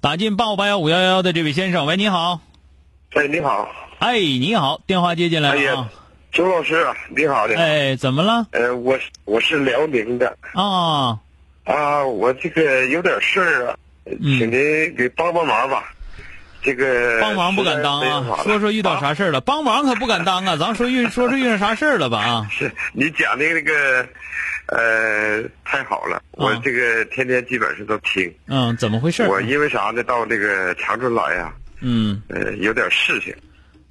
打进八五八幺五幺幺的这位先生，喂，你好。哎，你好。哎，你好，电话接进来了啊。周老师，你好，你好。哎，怎么了？呃，我我是辽宁的。啊。啊，我这个有点事儿啊，请您给帮帮忙吧。这个帮忙不敢当啊，说说遇到啥事儿了？帮忙可不敢当啊，咱说遇说是遇上啥事儿了吧？啊。是你讲的那个。呃，太好了，我这个天天基本上都听。嗯，怎么回事？我因为啥呢？到这个长春来呀。嗯。呃，有点事情。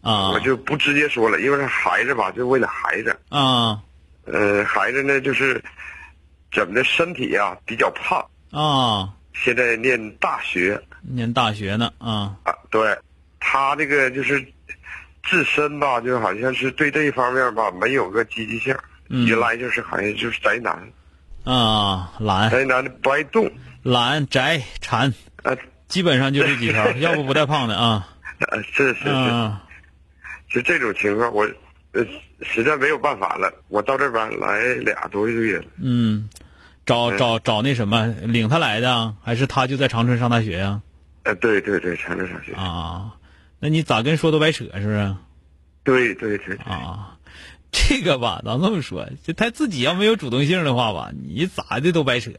啊。我就不直接说了，因为是孩子吧，就为了孩子。啊。呃，孩子呢，就是怎么的，身体呀比较胖。啊。现在念大学。念大学呢啊。啊，对，他这个就是自身吧，就好像是对这一方面吧没有个积极性。原来就是好像就是宅男，啊，懒，宅男的不爱动，懒宅馋，啊，基本上就这几条，要不不带胖的啊。啊，是是是，就这种情况，我呃实在没有办法了，我到这边来俩多月了。嗯，找找找那什么，领他来的，还是他就在长春上大学呀？呃，对对对，长春上学。啊，那你咋跟说都白扯，是不是？对对对。啊。这个吧，咱这么说，就他自己要没有主动性的话吧，你咋的都白扯。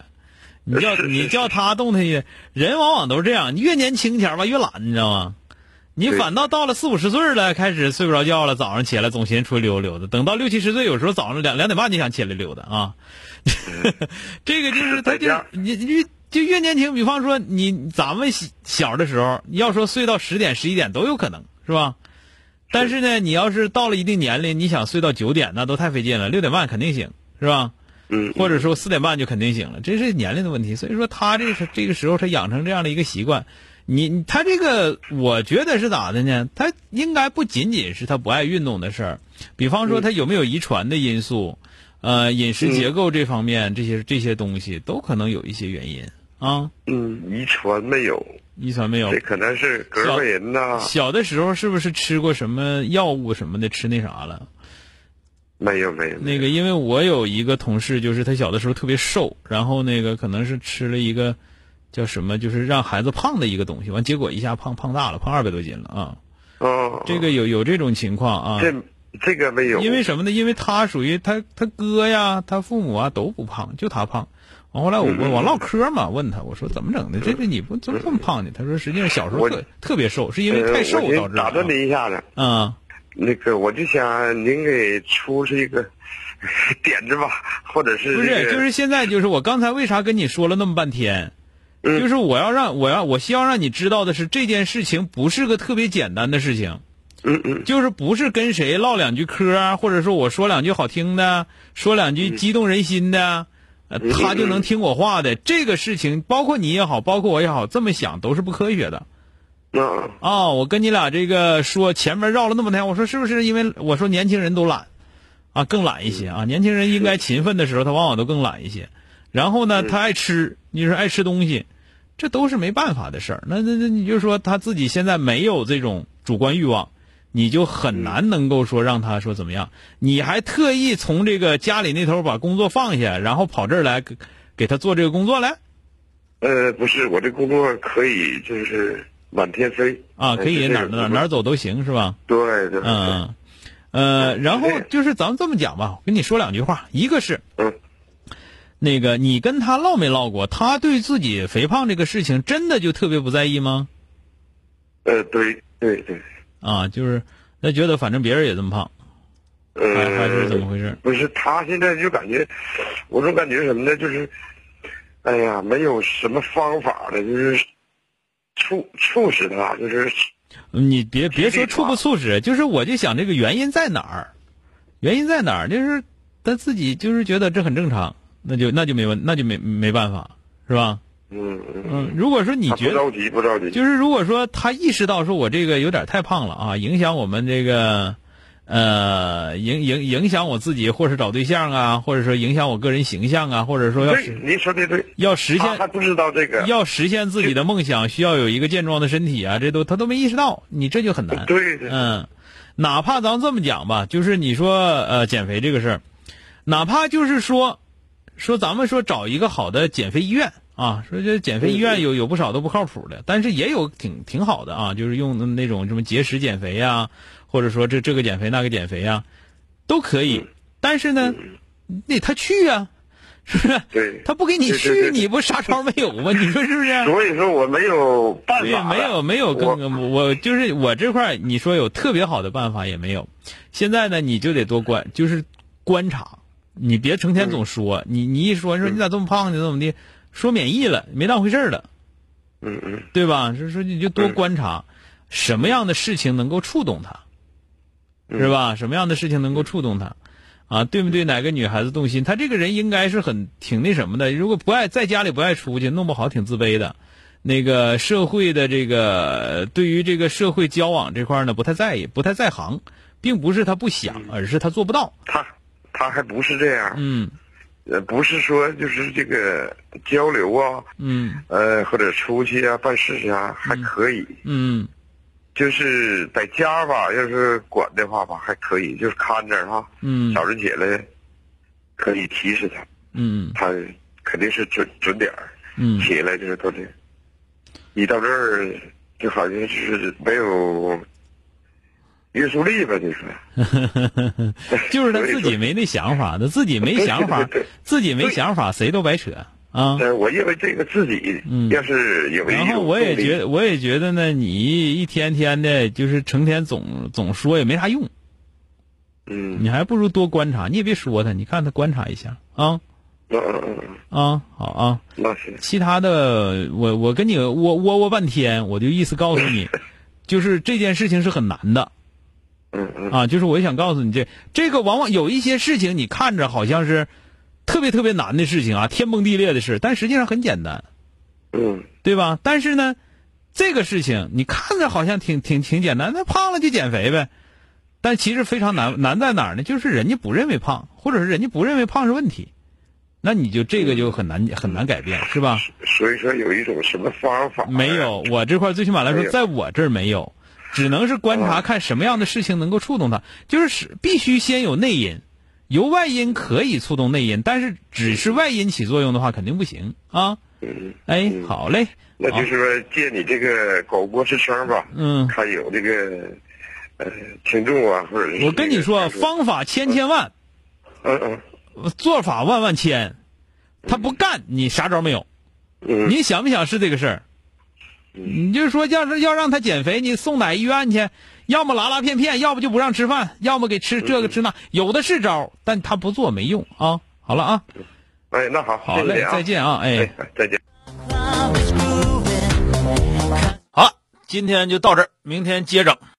你叫 你叫他动他去，人往往都是这样。你越年轻前吧越懒，你知道吗？你反倒到了四五十岁了，开始睡不着觉了，早上起来总寻思出去溜达溜达。等到六七十岁，有时候早上两两点半就想起来溜达啊。这个就是他就你你就越年轻，比方说你咱们小的时候，要说睡到十点十一点都有可能，是吧？但是呢，你要是到了一定年龄，你想睡到九点，那都太费劲了。六点半肯定醒，是吧？嗯。或者说四点半就肯定醒了，这是年龄的问题。所以说他这是这个时候他养成这样的一个习惯，你他这个我觉得是咋的呢？他应该不仅仅是他不爱运动的事儿，比方说他有没有遗传的因素，呃，饮食结构这方面这些这些东西都可能有一些原因啊。嗯，遗传没有。遗传没有，这可能是格外人呐。小的时候是不是吃过什么药物什么的？吃那啥了？没有没有。那个，因为我有一个同事，就是他小的时候特别瘦，然后那个可能是吃了一个叫什么，就是让孩子胖的一个东西，完结果一下胖胖大了，胖二百多斤了啊。哦。这个有有这种情况啊。这这个没有。因为什么呢？因为他属于他他哥呀，他父母啊都不胖，就他胖。完后来我我我唠嗑嘛，问他我说怎么整的？这个你不怎么这么胖呢？他说实际上小时候特特别瘦，是因为太瘦导致的。打断您一下子。嗯。那个我就想您给出是一个 点子吧，或者是。不是，就是现在就是我刚才为啥跟你说了那么半天，就是我要让我要我希望让你知道的是这件事情不是个特别简单的事情。嗯嗯。就是不是跟谁唠两句嗑，或者说我说两句好听的，说两句激动人心的。呃，他就能听我话的这个事情，包括你也好，包括我也好，这么想都是不科学的。嗯。啊，我跟你俩这个说前面绕了那么天，我说是不是因为我说年轻人都懒，啊，更懒一些啊？年轻人应该勤奋的时候，他往往都更懒一些。然后呢，他爱吃，你说爱吃东西，这都是没办法的事儿。那那那，你就说他自己现在没有这种主观欲望。你就很难能够说让他说怎么样，你还特意从这个家里那头把工作放下，然后跑这儿来给给他做这个工作来？呃，不是，我这工作可以就是满天飞啊，可以哪哪哪走都行是吧？对对。嗯，呃，然后就是咱们这么讲吧，跟你说两句话，一个是，嗯，那个你跟他唠没唠过？他对自己肥胖这个事情真的就特别不在意吗？呃，对对对，啊，就是他觉得反正别人也这么胖，呃，还还是怎么回事？不是，他现在就感觉，我总感觉什么呢？就是，哎呀，没有什么方法的，就是促促使他，就是你别别说促不促使，就是我就想这个原因在哪儿？原因在哪儿？就是他自己就是觉得这很正常，那就那就没问，那就没没办法，是吧？嗯嗯，嗯，如果说你觉得不着急，不着急，就是如果说他意识到说我这个有点太胖了啊，影响我们这个，呃，影影影响我自己，或是找对象啊，或者说影响我个人形象啊，或者说要您说的对，要实现他还不知道这个，要实现自己的梦想，需要有一个健壮的身体啊，这都他都没意识到，你这就很难。对对，嗯，哪怕咱这么讲吧，就是你说呃减肥这个事儿，哪怕就是说，说咱们说找一个好的减肥医院啊，说这减肥医院有有不少都不靠谱的，但是也有挺挺好的啊，就是用那种什么节食减肥呀、或者说这这个减肥那个减肥呀、都可以。但是呢，那他去啊，是不是？对，他不给你去，你不啥招没有吗？你说是不是？所以说我没有办对，法，没有没有我更我就是我这块儿你说有特别好的办法也没有。现在呢，你就得多观，就是观察，你别成天总说，你你一说说你咋这么胖呢，怎么的，说免疫了，没当回事儿了，嗯嗯对吧？就是说你就多嗯观察，什么样的事情能够触动他，嗯是吧？什么样的事情能够触动他？啊，对不对？哪个女孩子动心？他这个人应该是很挺那什么的。如果不爱在家里不爱出去，弄不好挺自卑的。那个社会的这个对于这个社会交往这块呢，不太在意，不太在行，并不是他不想，而是他做不到。他他还不是这样，嗯呃，不是说就是这个交流啊，嗯呃，或者出去啊办事情啊还可以，嗯。就是在家吧，要是管的话吧还可以，就是看着哈，嗯。早晨起来可以提示他，嗯。他肯定是准准点儿，嗯。起来就是都这，一到这儿就好像是没有约束力吧？就是，就是他自己没那想法，他自己没想法自己没想法，谁都白扯啊。呃，我认为这个自己嗯要是有然后我也觉得，我也觉得呢，你一天天的，就是成天总总说也没啥用，嗯你还不如多观察。你也别说他，你看他观察一下啊嗯嗯嗯嗯，啊，好啊。那是其他的，我我跟你窝窝窝半天，我就意思告诉你，就是这件事情是很难的嗯嗯啊。就是我想告诉你，这这个往往有一些事情，你看着好像是特别特别难的事情啊，天崩地裂的事，但实际上很简单。嗯对吧？但是呢，这个事情你看着好像挺挺挺简单，那胖了就减肥呗。但其实非常难，难在哪儿呢？就是人家不认为胖，或者是人家不认为胖是问题，那你就这个就很难很难改变，是吧？所以说有一种什么方法没有，我这块最起码来说，在我这儿没有，只能是观察啊看什么样的事情能够触动他，就是是必须先有内因，由外因可以触动内因，但是只是外因起作用的话，肯定不行啊。嗯，哎，好嘞，那就是说借你这个广播之声吧，嗯。看有这个呃听众啊，或者是我跟你说，方法千千万，嗯嗯做法万万千。他不干，你啥招没有。嗯，你想不想是这个事儿？你就说要是要让他减肥，你送哪医院去？要么拉拉片片，要不就不让吃饭，要么给吃这个吃那，有的是招，但他不做没用啊。好了啊，哎，那好，好嘞，谢谢啊再见啊，哎。哎，再见。好了，今天就到这儿，明天接整。